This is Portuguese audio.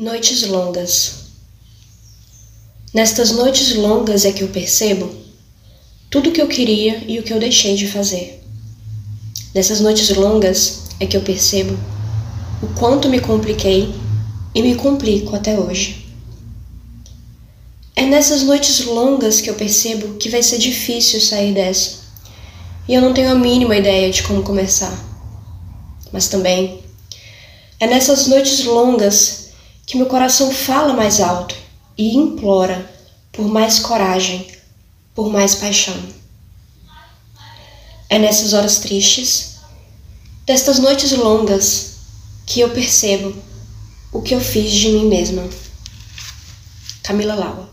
Noites longas. Nestas noites longas é que eu percebo tudo o que eu queria e o que eu deixei de fazer. Nessas noites longas é que eu percebo o quanto me compliquei e me complico até hoje. É nessas noites longas que eu percebo que vai ser difícil sair dessa e eu não tenho a mínima ideia de como começar. Mas também é nessas noites longas que meu coração fala mais alto e implora por mais coragem, por mais paixão. É nessas horas tristes, destas noites longas, que eu percebo o que eu fiz de mim mesma. Camila Laua